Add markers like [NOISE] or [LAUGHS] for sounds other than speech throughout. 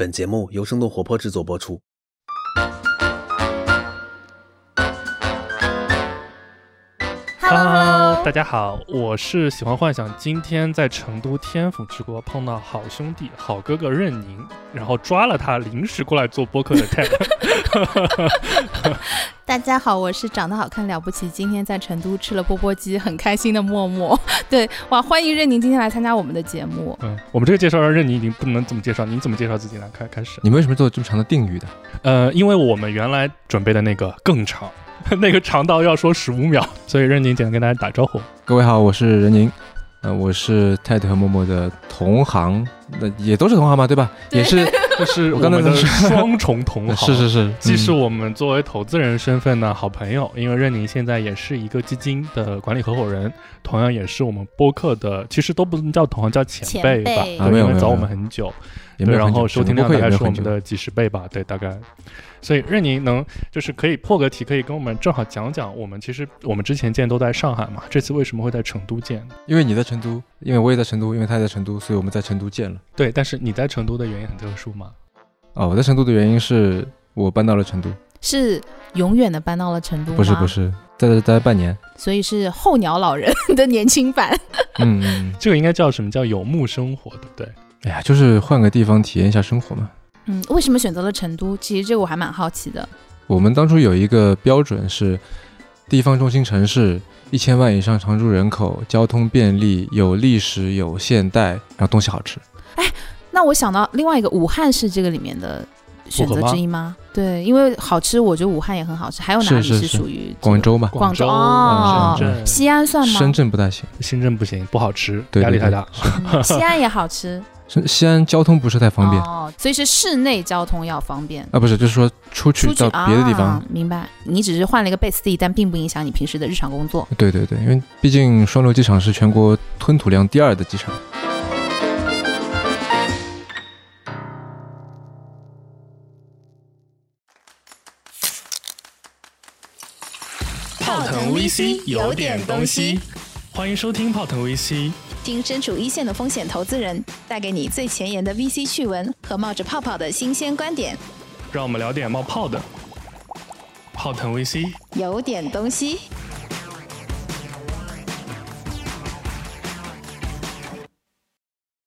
本节目由生动活泼制作播出。Hello，大家好，我是喜欢幻想，今天在成都天府之国碰到好兄弟、好哥哥任宁，然后抓了他，临时过来做播客的 Ted。[LAUGHS] [LAUGHS] 大家好，我是长得好看了不起，今天在成都吃了钵钵鸡，很开心的默默。[LAUGHS] 对，哇，欢迎任宁今天来参加我们的节目。嗯，我们这个介绍让任宁已经不能怎么介绍，你怎么介绍自己呢？开开始。你们为什么做这么长的定语的？呃，因为我们原来准备的那个更长，[LAUGHS] 那个长到要说十五秒，所以任宁简单跟大家打招呼。各位好，我是任宁，呃，我是泰特和默默的同行，那也都是同行嘛，对吧？也是，[LAUGHS] 就是 [LAUGHS] 我刚才说的双重同 [LAUGHS] 行。是是是，既是嗯我们作为投资人身份的好朋友，因为任宁现在也是一个基金的管理合伙人，同样也是我们播客的，其实都不能叫同行，叫前辈吧，辈对啊因为早我们很久，然后收听量也是我们的几十倍吧，对，大概。所以任宁能就是可以破个题，可以跟我们正好讲讲，我们其实我们之前见都在上海嘛，这次为什么会在成都见？因为你在成都，因为我也在成都，因为他也在成都，所以我们在成都见了。对，但是你在成都的原因很特殊吗？哦，我在成都的原因是我搬到了成都，是永远的搬到了成都吗？不是不，是，在这待半年。所以是候鸟老人的年轻版。嗯嗯，嗯 [LAUGHS] 这个应该叫什么叫游牧生活，对不对？哎呀，就是换个地方体验一下生活嘛。嗯，为什么选择了成都？其实这个我还蛮好奇的。我们当初有一个标准是，地方中心城市一千万以上常住人口，交通便利，有历史有现代，然后东西好吃。哎那我想到另外一个，武汉是这个里面的选择之一吗？对，因为好吃，我觉得武汉也很好吃。还有哪里是属于这个广州嘛，广州州、哦深圳、西安算吗？深圳不太行。深圳不行，不好吃，压力太大。嗯西安也好吃，是西安交通不是太方便、哦，所以是室内交通要方便。啊，不是，就是说出去到别的地方，啊，明白？你只是换了一个 base 地，但并不影响你平时的日常工作。对对对，因为毕竟双流机场是全国吞吐量第二的机场。泡腾 VC 有点东西，欢迎收听泡腾 VC。听身处一线的风险投资人带给你最前沿的 VC 趣闻和冒着泡泡的新鲜观点，让我们聊点冒泡的。泡腾 VC，有点东西。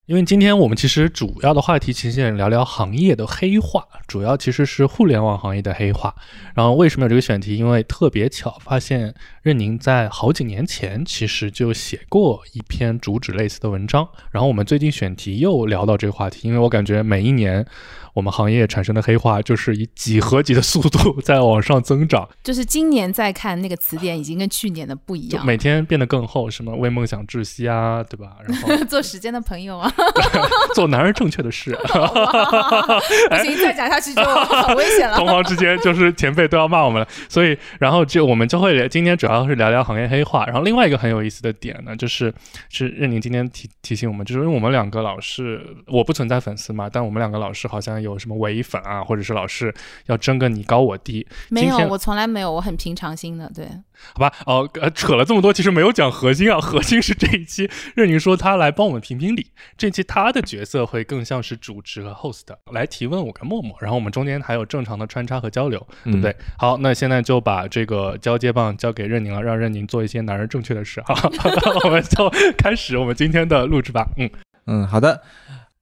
因为今天我们其实主要的话题其实想聊聊行业的黑化，主要其实是互联网行业的黑化。然后为什么有这个选题？因为特别巧，发现任宁在好几年前其实就写过一篇主旨类似的文章。然后我们最近选题又聊到这个话题，因为我感觉每一年我们行业产生的黑化就是以几何级的速度在往上增长，就是今年再看那个词典，已经跟去年的不一样。就每天变得更厚，什么为梦想窒息啊，对吧？然后 [LAUGHS] 做时间的朋友啊，[LAUGHS] 做男人正确的事。[LAUGHS] 不行，再讲下去就 [LAUGHS] 很危险了。同行之间就是前辈都要骂我们了，所以然后就我们就会今天主要是聊聊行业黑话，然后另外一个很有意思的点呢，就是是任宁今天提提醒我们，就是因为我们两个老是我不存在粉丝嘛，但我们两个老是好像有什么伪粉啊，或者是老是要争个你高我低，没有，我从来没有，我很平常心的。对，好吧？哦，呃，扯了这么多，其实没有讲核心啊，核心是这一期任宁说他来帮我们评评理，这期他的角色会更像是主持和 host 来提问我跟默默，然后我们中间还有正常的穿插和交流。对不对？好，那现在就把这个交接棒交给任宁了，让任宁做一些男人正确的事哈。[LAUGHS] 我们就开始我们今天的录制吧。嗯，嗯，好的，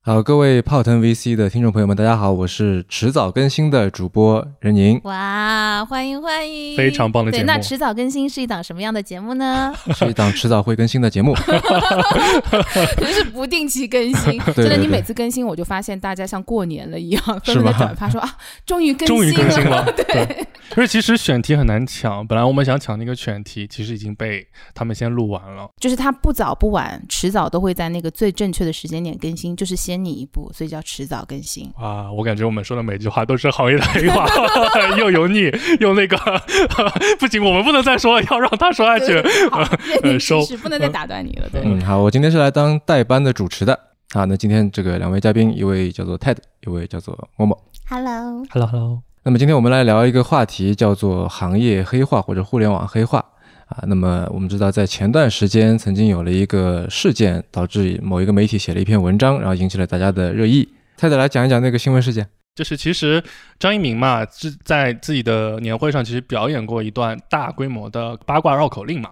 好，各位泡腾 VC 的听众朋友们，大家好，我是迟早更新的主播任宁，哇，欢迎欢迎，非常棒的节对，目那迟早更新是一档什么样的节目呢？[LAUGHS] 是一档迟早会更新的节目。[LAUGHS] 就是不定期更新。[LAUGHS] 对真的，你每次更新，我就发现大家像过年了一样，纷是吗纷的转发说啊，终于更终于新更新了。对，对，因为其实选题很难抢，本来我们想抢那个选题，其实已经被他们先录完了。就是它不早不晚，迟早都会在那个最正确的时间点更新，就是先你一步，所以叫迟早更新。啊，我感觉我们说的每句话都是行业的黑话，[LAUGHS] 又油腻又那个，[LAUGHS] 不行，我们不能再说了，要让他说下去。[LAUGHS] 收是不能再打断你了。对，嗯，好，我今天是来当代班的主持的。好，那今天这个两位嘉宾，一位叫做 Ted，一位叫做默默。Hello，Hello Hello，那么今天我们来聊一个话题，叫做行业黑化或者互联网黑化啊。那么我们知道，在前段时间曾经有了一个事件，导致某一个媒体写了一篇文章，然后引起了大家的热议。泰德来讲一讲那个新闻事件。就是其实张一鸣嘛，是在自己的年会上其实表演过一段大规模的八卦绕口令嘛。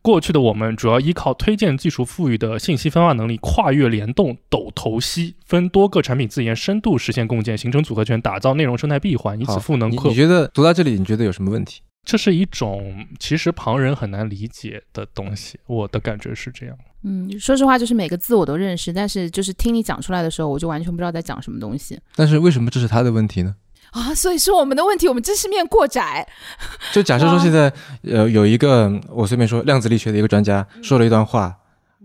过去的我们主要依靠推荐技术赋予的信息分化能力，跨越联动、抖头吸，分多个产品自研深度实现共建，形成组合拳，打造内容生态闭环，以此赋能客户。你你觉得读到这里，你觉得有什么问题？这是一种其实旁人很难理解的东西，我的感觉是这样。嗯，说实话，就是每个字我都认识，但是就是听你讲出来的时候，我就完全不知道在讲什么东西但是为什么这是他的问题呢？啊。所以是我们的问题，我们知识面过窄。就假设说现在呃有一个我随便说量子力学的一个专家说了一段话，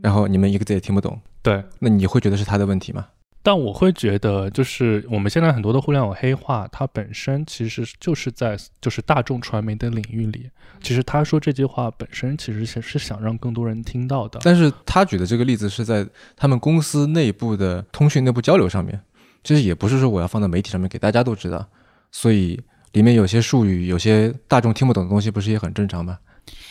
然后你们一个字也听不懂，对，那你会觉得是他的问题吗？但我会觉得，就是我们现在很多的互联网黑话，它本身其实就是在就是大众传媒的领域里，其实他说这句话本身其实是是想让更多人听到的。但是他举的这个例子是在他们公司内部的通讯内部交流上面，其实也不是说我要放在媒体上面给大家都知道，所以里面有些术语，有些大众听不懂的东西，不是也很正常吗？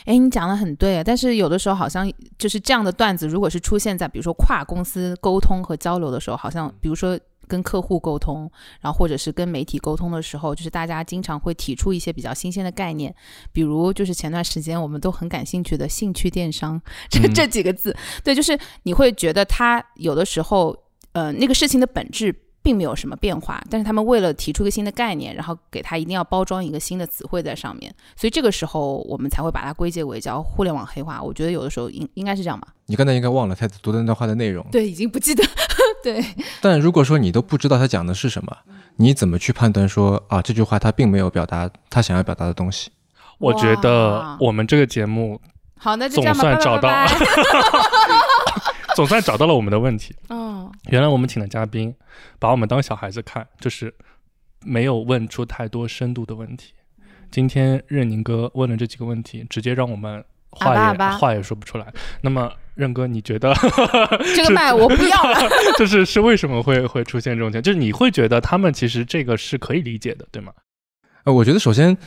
哎，你讲的很对啊，但是有的时候好像就是这样的段子，如果是出现在比如说跨公司沟通和交流的时候，好像比如说跟客户沟通，然后或者是跟媒体沟通的时候，就是大家经常会提出一些比较新鲜的概念，比如就是前段时间我们都很感兴趣的兴趣电商这嗯。这几个字，对，就是你会觉得它有的时候，呃，那个事情的本质。并没有什么变化，但是他们为了提出一个新的概念，然后给它一定要包装一个新的词汇在上面，所以这个时候我们才会把它归结为叫互联网黑化。我觉得有的时候应应该是这样吧。你刚才应该忘了他读的那段话的内容。对，已经不记得。[LAUGHS] 对，但如果说你都不知道他讲的是什么，你怎么去判断说啊这句话他并没有表达他想要表达的东西？我觉得我们这个节目好，那就这样吧。总算找到拜拜拜拜 [LAUGHS] [LAUGHS] 总算找到了我们的问题。嗯，原来我们请的嘉宾把我们当小孩子看，就是没有问出太多深度的问题。今天任宁哥问了这几个问题，直接让我们话也话也说不出来。那么任哥，你觉得这个麦我不要了。[LAUGHS] 就是是为什么会会出现这种情况？就是你会觉得他们其实这个是可以理解的，对吗？呃，我觉得首先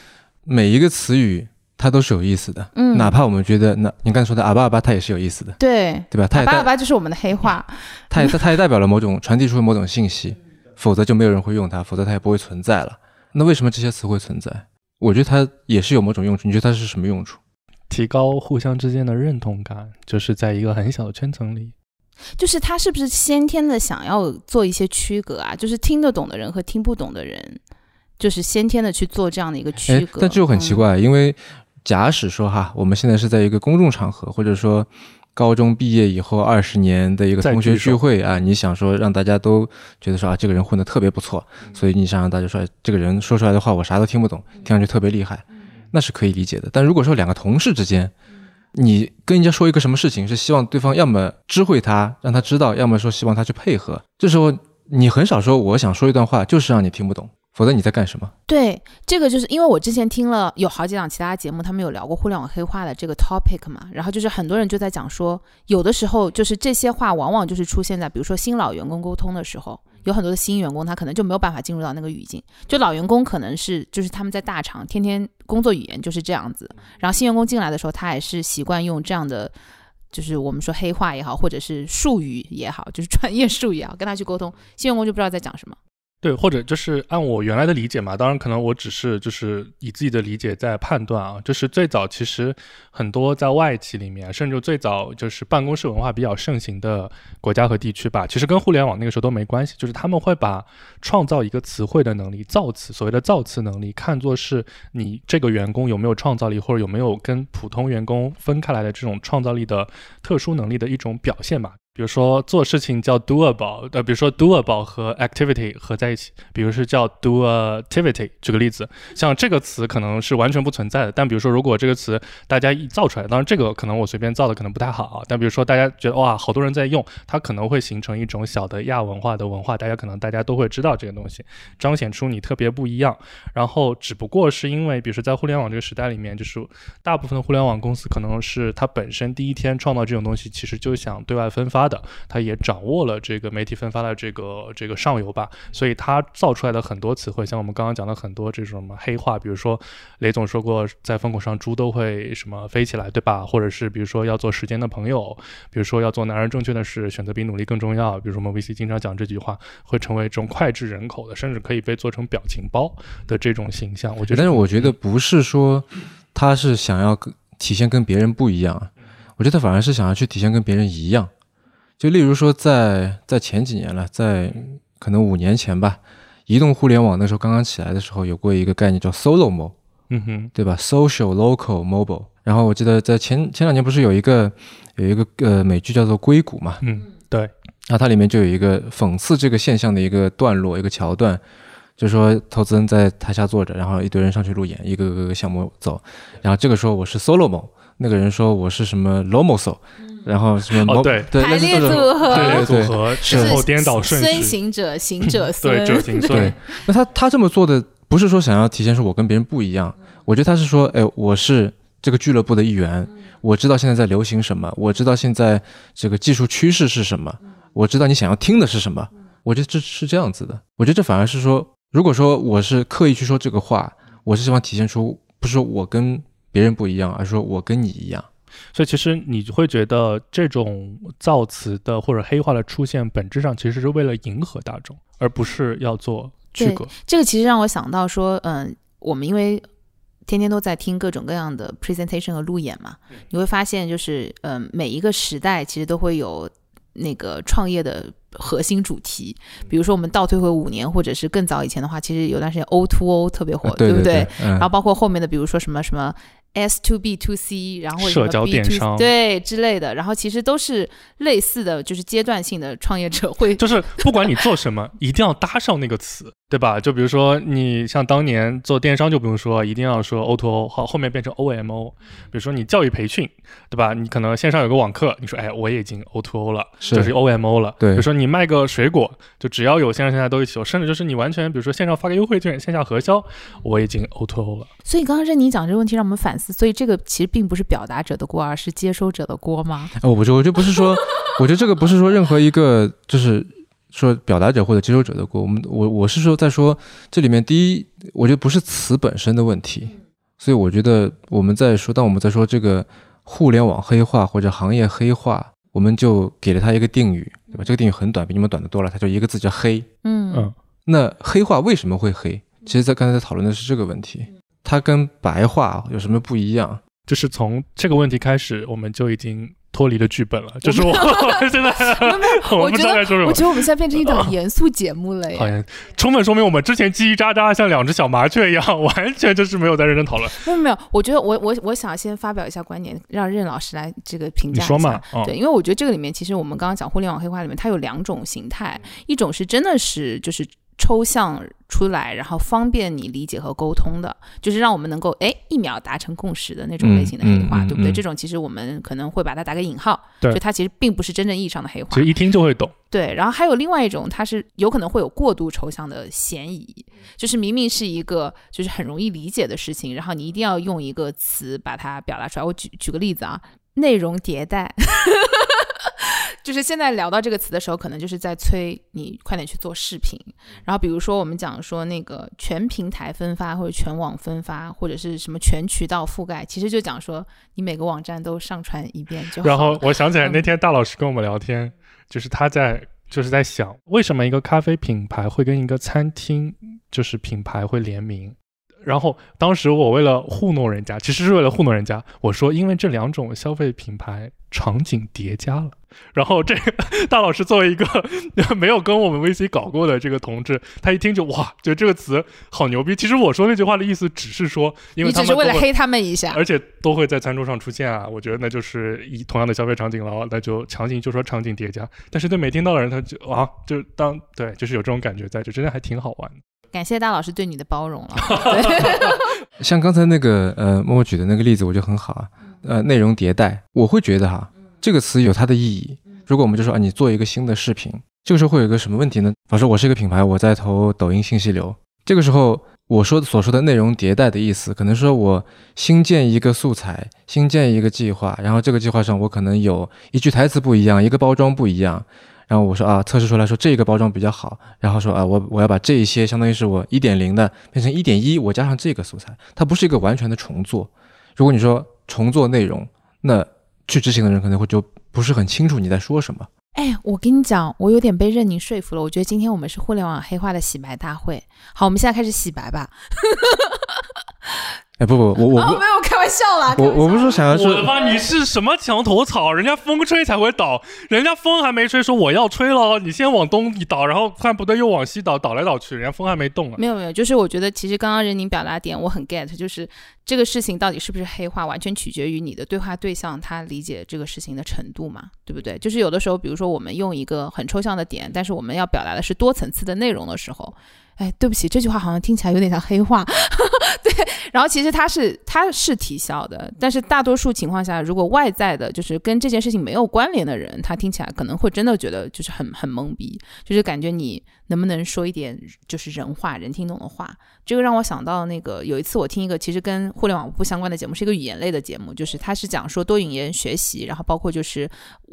每一个词语它都是有意思的，嗯哪怕我们觉得那你刚才说的阿巴阿巴，它也是有意思的，对，对吧？它也阿巴阿巴就是我们的黑话。[LAUGHS] 它也它也代表了某种传递出某种信息，否则就没有人会用它，否则它也不会存在了。那为什么这些词会存在？我觉得它也是有某种用处。你觉得它是什么用处？提高互相之间的认同感，就是在一个很小的圈层里。就是他是不是先天的想要做一些区隔啊？就是听得懂的人和听不懂的人，就是先天的去做这样的一个区哎，隔。但这就很奇嗯。怪，因为假使说哈，我们现在是在一个公众场合，或者说高中毕业以后二十年的一个同学聚会啊，你想说让大家都觉得说啊，这个人混得特别不错，所以你想让大家说，哎这个人说出来的话我啥都听不懂，听上去特别厉害，那是可以理解的。但如果说两个同事之间，你跟人家说一个什么事情，是希望对方要么知会他，让他知道，要么说希望他去配合，这时候你很少说我想说一段话，就是让你听不懂，否则你在干什么？对，这个就是因为我之前听了有好几档其他节目，他们有聊过互联网黑化的这个 topic 嘛，然后就是很多人就在讲说，有的时候就是这些话往往就是出现在比如说新老员工沟通的时候，有很多的新员工他可能就没有办法进入到那个语境，就老员工可能是就是他们在大厂天天工作语言就是这样子，然后新员工进来的时候，他也是习惯用这样的。就是我们说黑话也好，或者是术语也好，就是专业术语也好，跟他去沟通，新员工就不知道在讲什么。对，或者就是按我原来的理解嘛，当然可能我只是就是以自己的理解在判断啊，就是最早其实很多在外企里面，甚至最早就是办公室文化比较盛行的国家和地区吧，其实跟互联网那个时候都没关系，就是他们会把创造一个词汇的能力、造词所谓的造词能力看作是你这个员工有没有创造力，或者有没有跟普通员工分开来的这种创造力的特殊能力的一种表现吧。比如说做事情叫 doable，呃，比如说 doable 和 activity 合在一起，比如是叫 doactivity。举个例子，像这个词可能是完全不存在的，但比如说如果这个词大家一造出来，当然这个可能我随便造的可能不太好啊，但比如说大家觉得哇，好多人在用，它可能会形成一种小的亚文化的文化，大家可能大家都会知道这个东西，彰显出你特别不一样。然后只不过是因为，比如说在互联网这个时代里面，就是大部分的互联网公司可能是它本身第一天创造这种东西，其实就想对外分发发的，他也掌握了这个媒体分发的这个这个上游吧，所以他造出来的很多词汇，像我们刚刚讲的很多这种什么黑话，比如说雷总说过，在风口上猪都会什么飞起来，对吧？或者是比如说要做时间的朋友，比如说要做男人正确的事，选择比努力更重要。比如说我们 VC 经常讲这句话，会成为这种脍炙人口的，甚至可以被做成表情包的这种形象。我觉得，但是我觉得不是说他是想要跟体现跟别人不一样啊，我觉得反而是想要去体现跟别人一样。就例如说，在在前几年了，在可能五年前吧，移动互联网那时候刚刚起来的时候，有过一个概念叫 Solo Mo，嗯哼，对吧？Social, Local, Mobile。然后我记得在前前两年不是有一个有一个呃美剧叫做《硅谷》嘛，嗯，对，然后它里面就有一个讽刺这个现象的一个段落，一个桥段，就说投资人在台下坐着，然后一堆人上去路演，一个个个项目走，然后这个说我是 Solo Mo，那个人说我是什么 Lomoso，然后什么哦对对，排列组合，对对组合前后颠倒顺孙序，行者，[LAUGHS] 行者对，孙，者行对。孙，，那他他这么做的不是说想要体现出我跟别人不一样，我觉得他是说，哎，我是这个俱乐部的一员，我知道现在在流行什么，我知道现在这个技术趋势是什么，我知道你想要听的是什么，我觉得这是这样子的。我觉得这反而是说，如果说我是刻意去说这个话，我是希望体现出不是说我跟别人不一样，而是说我跟你一样。所以其实你会觉得这种造词的或者黑化的出现，本质上其实是为了迎合大众，而不是要做区隔。这个其实让我想到说，嗯，我们因为天天都在听各种各样的 presentation 和路演嘛，你会发现就是，嗯，每一个时代其实都会有那个创业的核心主题。比如说我们倒退回五年，或者是更早以前的话，其实有段时间 O to O 特别火，啊对不对？嗯然后包括后面的，比如说什么什么 S to B to C，然后社交电商。对之类的，然后其实都是类似的，就是阶段性的创业者会。就是不管你做什么，一定要搭上那个词，对吧？就比如说你像当年做电商就不用说，一定要说 O to O，好，后面变成 O M O。比如说你教育培训，对吧？你可能线上有个网课，你说哎，我也已经 O to O 了，是就是 O M O 了。对比如说你卖个水果，就只要有线上线下都一起有，甚至就是你完全比如说线上发个优惠券，线下核销，我已经 O to O 了。所以刚刚任你讲这个问题，让我们反思。所以这个其实并不是表达者的锅，而是接收者的锅吗？哦，我觉得我觉得不是说，我觉得这个不是说任何一个就是说表达者或者接收者的锅。我们我我是说在说这里面第一，我觉得不是词本身的问题，所以我觉得我们在说，当我们在说这个互联网黑化或者行业黑化，我们就给了它一个定语，对吧？这个定语很短，比你们短的多了，它就一个字叫黑。嗯嗯那黑化为什么会黑？其实，在刚才在讨论的是这个问题，它跟白话有什么不一样？就是从这个问题开始，我们就已经脱离了剧本了。就是我 [LAUGHS] 现在 [LAUGHS] 我觉得知道该说什么我。觉得我们现在变成一档严肃节目了耶。好像充分说明我们之前叽叽喳喳，像两只小麻雀一样，完全就是没有在认真讨论。没有没有，我觉得我我我想先发表一下观点，让任老师来这个评价一下。你说嘛？哦对，因为我觉得这个里面，其实我们刚刚讲互联网黑化里面，它有两种形态，一种是真的是就是抽象出来，然后方便你理解和沟通的，就是让我们能够哎一秒达成共识的那种类型的黑话，嗯嗯对不对？嗯这种其实我们可能会把它打个引号，对就它其实并不是真正意义上的黑话其。实一听就会懂。对，然后还有另外一种，它是有可能会有过度抽象的嫌疑，就是明明是一个就是很容易理解的事情，然后你一定要用一个词把它表达出来。我举举个例子啊，内容迭代，[LAUGHS] 就是现在聊到这个词的时候，可能就是在催你快点去做视频。然后比如说我们讲说那个全平台分发或者全网分发，或者是什么全渠道覆盖，其实就讲说你每个网站都上传一遍就好。然后我想起来嗯那天大老师跟我们聊天，就是他在就是在想，为什么一个咖啡品牌会跟一个餐厅就是品牌会联名？然后当时我为了糊弄人家，其实是为了糊弄人家，我说因为这两种消费品牌场景叠加了。然后这个 [LAUGHS] 大老师作为一个 [LAUGHS] 没有跟我们 VC 搞过的这个同志，他一听就哇，觉得这个词好牛逼。其实我说那句话的意思只是说，因为你他们都会只是为了黑他们一下，而且都会在餐桌上出现啊。我觉得那就是以同样的消费场景了，那就场景就说场景叠加。但是对没听到的人，他就啊，就当对，就是有这种感觉在，就真的还挺好玩的。感谢大老师对你的包容了。对，[LAUGHS] [LAUGHS] 像刚才那个呃默默举的那个例子，我觉得很好啊。呃，内容迭代，我会觉得哈，这个词有它的意义。如果我们就说啊，你做一个新的视频，这个时候会有一个什么问题呢？比方说，我是一个品牌，我在投抖音信息流，这个时候我说的所说的内容迭代的意思，可能说我新建一个素材，新建一个计划，然后这个计划上我可能有一句台词不一样，一个包装不一样，然后我说啊，测试出来说这个包装比较好，然后说啊，我我要把这一些相当于是我一点零的变成一点一，我加上这个素材，它不是一个完全的重做。如果你说重做内容，那去执行的人可能会就不是很清楚你在说什么。哎，我跟你讲，我有点被任宁说服了。我觉得今天我们是互联网黑化的洗白大会。好，我们现在开始洗白吧。哎，不不，我我哦，没有开玩笑啦。我我不是说想要说我的妈！你是什么墙头草？人家风吹才会倒，人家风还没吹，说我要吹了，你先往东一倒，然后看不对又往西倒，倒来倒去，人家风还没动啊。没有没有，就是我觉得其实刚刚任宁表达点我很 get，就是这个事情到底是不是黑化，完全取决于你的对话对象他理解这个事情的程度嘛，对不对？就是有的时候，比如说我们用一个很抽象的点，但是我们要表达的是多层次的内容的时候。哎，对不起，这句话好像听起来有点像黑话，[LAUGHS] 对。然后其实他是他是提效的，但是大多数情况下，如果外在的就是跟这件事情没有关联的人，他听起来可能会真的觉得就是很很懵逼，就是感觉你能不能说一点就是人话、人听懂的话。这个让我想到那个有一次我听一个其实跟互联网不相关的节目，是一个语言类的节目，就是它是讲说多语言学习，然后包括就是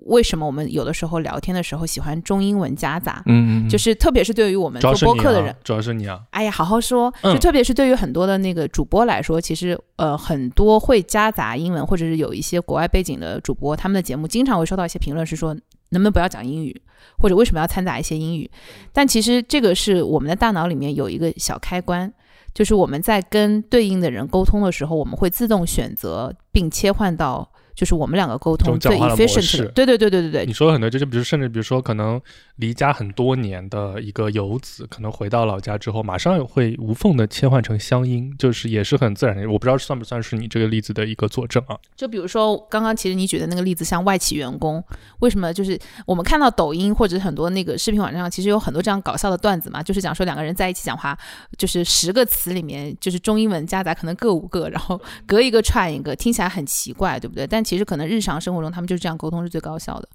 为什么我们有的时候聊天的时候喜欢中英文夹杂，嗯嗯，就是特别是对于我们做播客的人啊，，主要是你啊。哎呀，好好说。嗯就特别是对于很多的那个主播来说，其实呃很多会夹杂英文或者是有一些国外背景的主播，他们的节目经常会收到一些评论，是说能不能不要讲英语，或者为什么要掺杂一些英语？但其实这个是我们的大脑里面有一个小开关。就是我们在跟对应的人沟通的时候，我们会自动选择并切换到就是我们两个沟通最 efficient 式的。对对对对对对你，说的很多，就是比如甚至比如说，可能离家很多年的一个游子，可能回到老家之后，马上会无缝的切换成乡音，就是也是很自然的。我不知道算不算是你这个例子的一个佐证啊？就比如说刚刚其实你举的那个例子，像外企员工，为什么就是我们看到抖音或者很多那个视频网站上，其实有很多这样搞笑的段子嘛，就是讲说两个人在一起讲话，就是十个词里面就是中英文夹杂可能各五个，然后隔一个串一个，听起来很奇怪，对不对？但其实可能日常生活中他们就是这样沟通是最高效的。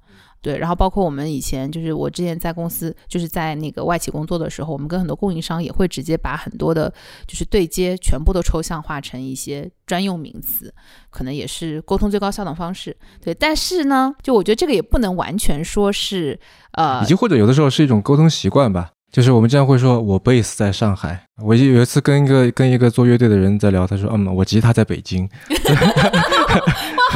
对，然后包括我们以前就是我之前在公司就是在那个外企工作的时候，我们跟很多供应商也会直接把很多的就是对接全部都抽象化成一些专用名词，可能也是沟通最高效的方式。对，但是呢，就我觉得这个也不能完全说是呃以及或者有的时候是一种沟通习惯吧。就是我们经常会说，我 base 在上海。我有一次跟一个跟一个做乐队的人在聊，他说，嗯，我吉他在北京。[LAUGHS]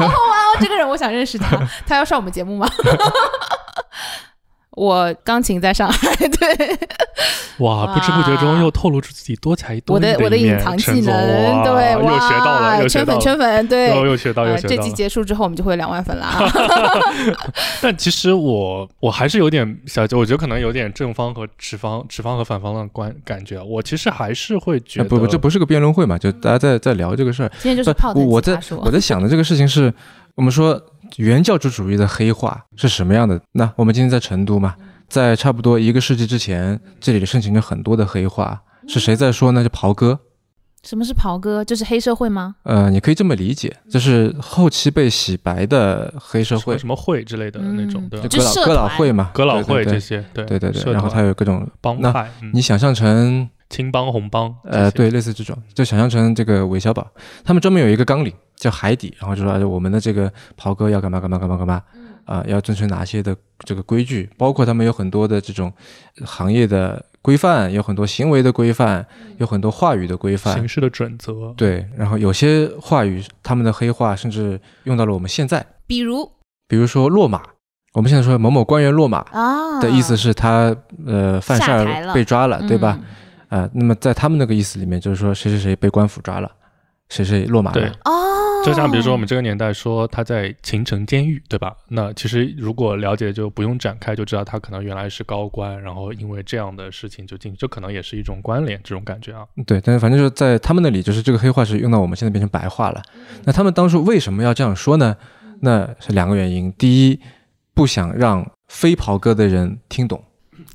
哇哦，这个人我想认识他，他要上我们节目吗？[LAUGHS] 我钢琴在上海，[LAUGHS] 对，哇，不知不觉中又透露出自己多才多我的我的隐藏技能，哇对，又学到了，又学到了，圈粉圈粉，对，又又学到这集学到了。结束之后，我们就会有两万粉啦。[LAUGHS] [LAUGHS] 但其实我我还是有点小，我觉得可能有点正方和持方、持方和反方的观感觉。我其实还是会觉得，啊不不，这不是个辩论会嘛，就大家在在聊这个事儿。今天就是不泡腾我在我在想的这个事情是，我们说原教旨主义的黑化是什么样的？那我们今天在成都嘛，在差不多一个世纪之前，这里盛行着很多的黑化，是谁在说呢？就袍哥。什么是袍哥？就是黑社会吗？呃，你可以这么理解，就是后期被洗白的黑社会什么，什么会之类的那种，嗯对吧就？哥老哥老会嘛，哥老会对对这些，对对对对然后团它有各种，帮派，嗯你想象成青帮红帮，呃，对，类似这种，就想象成这个韦小宝，他们专门有一个纲领叫海底，然后就说哎我们的这个袍哥要干嘛干嘛干嘛干嘛，啊、要遵循哪些的这个规矩，包括他们有很多的这种行业的规范，有很多行为的规范，有很多话语的规范形，式的准则，对，然后有些话语他们的黑话甚至用到了我们现在，比如比如说落马，我们现在说某某官员落马啊。的意思是他呃犯事儿被抓了，对吧？嗯啊、那么在他们那个意思里面，就是说谁谁谁被官府抓了，谁谁落马对了。哦，就像比如说我们这个年代说他在秦城监狱，对吧？那其实如果了解就不用展开，就知道他可能原来是高官，然后因为这样的事情就进，这可能也是一种关联，这种感觉啊。对，但是反正就是在他们那里，就是这个黑话是用到我们现在变成白话了。那他们当初为什么要这样说呢？那是两个原因。第一，不想让非袍哥的人听懂。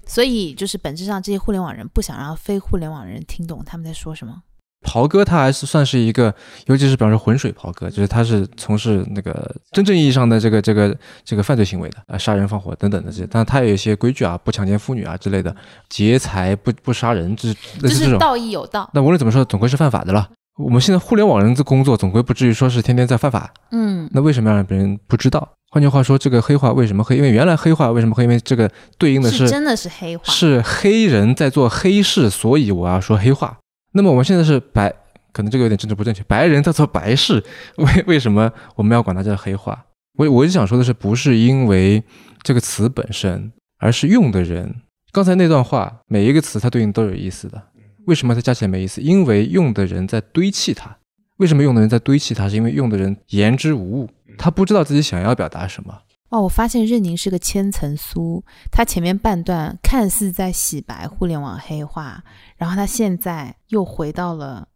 所以就是本质上这些互联网人不想让非互联网人听懂他们在说什么。袍哥他还是算是一个，尤其是比方说浑水袍哥，就是他是从事那个真正意义上的这个这个这个犯罪行为的啊，杀人放火等等的这些，但他也有一些规矩啊，不强奸妇女啊之类的，劫财不不杀人，这类似这是道义有道。那无论怎么说，总归是犯法的了。我们现在互联网人的工作，总归不至于说是天天在犯法。嗯，那为什么要让别人不知道？换句话说，这个黑化为什么黑？因为原来黑化为什么黑？因为这个对应的是真的是黑化，是黑人在做黑事，所以我要说黑化。那么我们现在是白，可能这个有点政治不正确，白人在做白事，为为什么我们要管它叫黑化？我我就想说的是，不是因为这个词本身，而是用的人。刚才那段话，每一个词它对应都有意思的。为什么它加起来没意思？因为用的人在堆砌它。为什么用的人在堆砌它？是因为用的人言之无物，他不知道自己想要表达什么。哦，我发现任宁是个千层酥。他前面半段看似在洗白互联网黑化，然后他现在又回到了。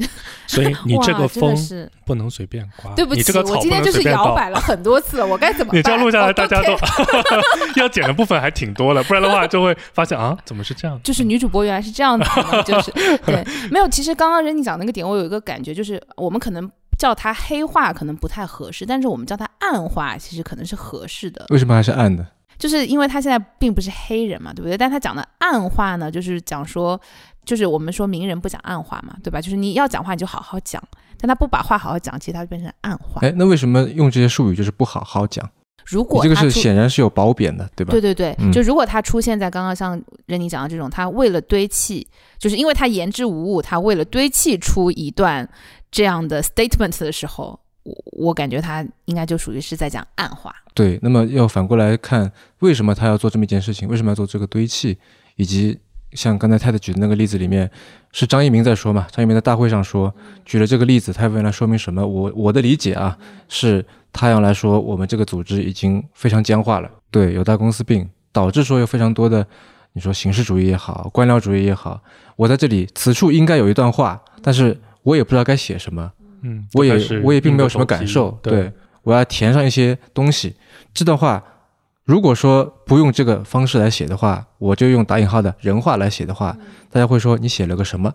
[LAUGHS] 所以你这个风是不能随便刮。对不起，我今天就是摇摆了很多次，我该怎么？[LAUGHS] 你这样录下来，大家都 [LAUGHS] 要剪的部分还挺多的，不然的话就会发现啊，怎么是这样？就是女主播原来是这样子，就是对，没有。其实刚刚任宁讲那个点，我有一个感觉，就是我们可能叫它黑化可能不太合适，但是我们叫它暗化，其实可能是合适的。为什么还是暗的？就是因为他现在并不是黑人嘛，对不对？但他讲的暗话呢，就是讲说。就是我们说名人不讲暗话嘛，对吧？就是你要讲话你就好好讲，但他不把话好好讲，其实他就变成暗话。哎，那为什么用这些术语就是不好好讲？如果这个是显然是有褒贬的，对吧？对对对，就如果他出现在刚刚像任你讲的这种，他为了堆砌，就是因为他言之无物，他为了堆砌出一段这样的 statement 的时候，我我感觉他应该就属于是在讲暗话。对，那么要反过来看，为什么他要做这么一件事情？为什么要做这个堆砌？以及像刚才太太举的那个例子里面，是张一鸣在说嘛？张一鸣在大会上说，举了这个例子，他为了说明什么？我我的理解啊，是他要来说，我们这个组织已经非常僵化了，对，有大公司病，导致说有非常多的，你说形式主义也好，官僚主义也好，我在这里此处应该有一段话，但是我也不知道该写什么，嗯，我也我也并没有什么感受，对，我要填上一些东西，这段话。如果说不用这个方式来写的话，我就用打引号的人话来写的话，大家会说你写了个什么？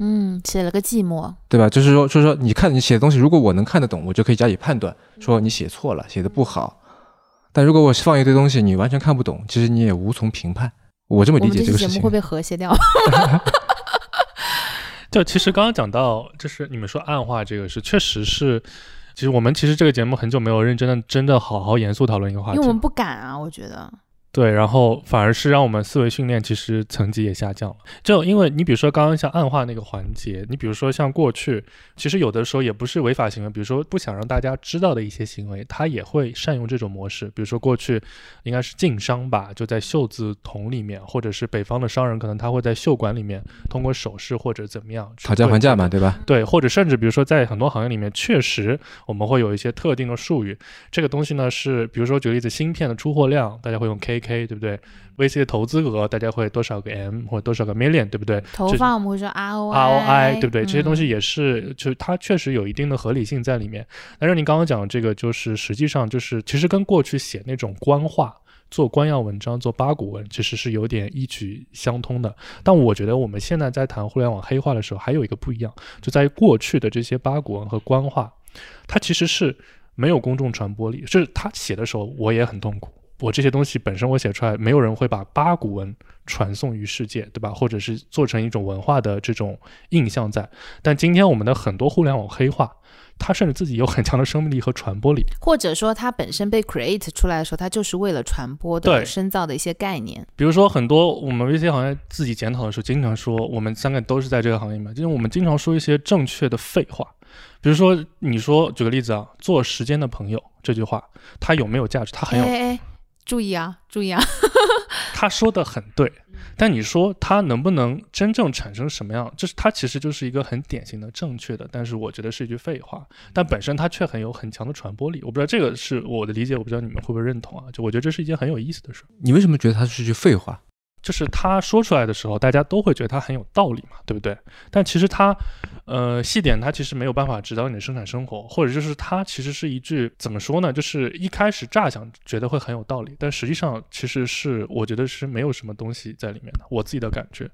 嗯，写了个寂寞，对吧？就是说，就是说，你看你写的东西，如果我能看得懂，我就可以加以判断，说你写错了，写的不好。但如果我放一堆东西，你完全看不懂，其实你也无从评判。我这么理解这个事情。节目会被和谐掉。[LAUGHS] 就其实刚刚讲到，就是你们说暗化这个是，确实是。其实我们其实这个节目很久没有认真的、真的好好严肃讨论一个话题，因为我们不敢啊，我觉得。对，然后反而是让我们思维训练其实层级也下降了。就因为你比如说刚刚像暗化那个环节，你比如说像过去，其实有的时候也不是违法行为，比如说不想让大家知道的一些行为，他也会善用这种模式。比如说过去应该是晋商吧，就在袖子筒里面，或者是北方的商人可能他会在袖管里面通过首饰或者怎么样讨价还价嘛，对吧？对，或者甚至比如说在很多行业里面，确实我们会有一些特定的术语。这个东西呢是，比如说举个例子，芯片的出货量，大家会用 KK。K 对不对？VC 的投资额大家会多少个 M 或者多少个 million 对不对？投放我们会说 ROI，ROI 对不对？这些东西也是，就它确实有一定的合理性在里面。但是你刚刚讲这个，就是实际上就是其实跟过去写那种官话、做官样文章、做八股文，其实是有点异曲相通的。但我觉得我们现在在谈互联网黑化的时候，还有一个不一样，就在于过去的这些八股文和官话，它其实是没有公众传播力，就是他写的时候我也很痛苦。我这些东西本身我写出来，没有人会把八股文传送于世界，对吧？或者是做成一种文化的这种印象在。但今天我们的很多互联网黑化，它甚至自己有很强的生命力和传播力，或者说它本身被 create 出来的时候，它就是为了传播的、深造的一些概念。比如说很多我们 VC 行业自己检讨的时候，经常说我们三个都是在这个行业里面，就是我们经常说一些正确的废话。比如说你说举个例子啊，做时间的朋友这句话，它有没有价值？它很有。注意啊，注意啊！[LAUGHS] 他说的很对，但你说他能不能真正产生什么样？就是他其实就是一个很典型的正确的，但是我觉得是一句废话，但本身它却很有很强的传播力。我不知道这个是我的理解，我不知道你们会不会认同啊？就我觉得这是一件很有意思的事。你为什么觉得它是句废话？就是他说出来的时候，大家都会觉得他很有道理嘛，对不对？但其实他，呃，细点他其实没有办法指导你的生产生活，或者就是他其实是一句怎么说呢？就是一开始乍想觉得会很有道理，但实际上其实是我觉得是没有什么东西在里面的。我自己的感觉，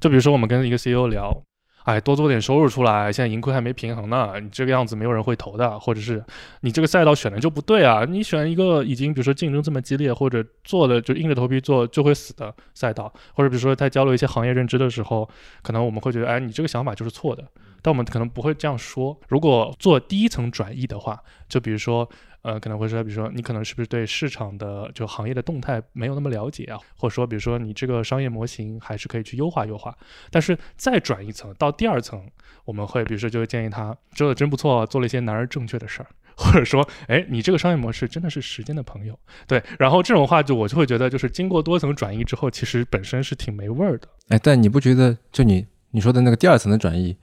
就比如说我们跟一个 CEO 聊。哎，多做点收入出来，现在盈亏还没平衡呢，你这个样子没有人会投的，或者是你这个赛道选的就不对啊，你选一个已经比如说竞争这么激烈，或者做的就硬着头皮做就会死的赛道，或者比如说在交流一些行业认知的时候，可能我们会觉得，哎，你这个想法就是错的，但我们可能不会这样说。如果做第一层转移的话，就比如说。呃，可能会说，比如说你可能是不是对市场的就行业的动态没有那么了解啊，或者说，比如说你这个商业模型还是可以去优化优化。但是再转一层到第二层，我们会比如说就会建议他做的真不错，做了一些难而正确的事儿，[LAUGHS] 或者说，哎，你这个商业模式真的是时间的朋友。对，然后这种话就我就会觉得，就是经过多层转移之后，其实本身是挺没味儿的。哎，但你不觉得就你你说的那个第二层的转移，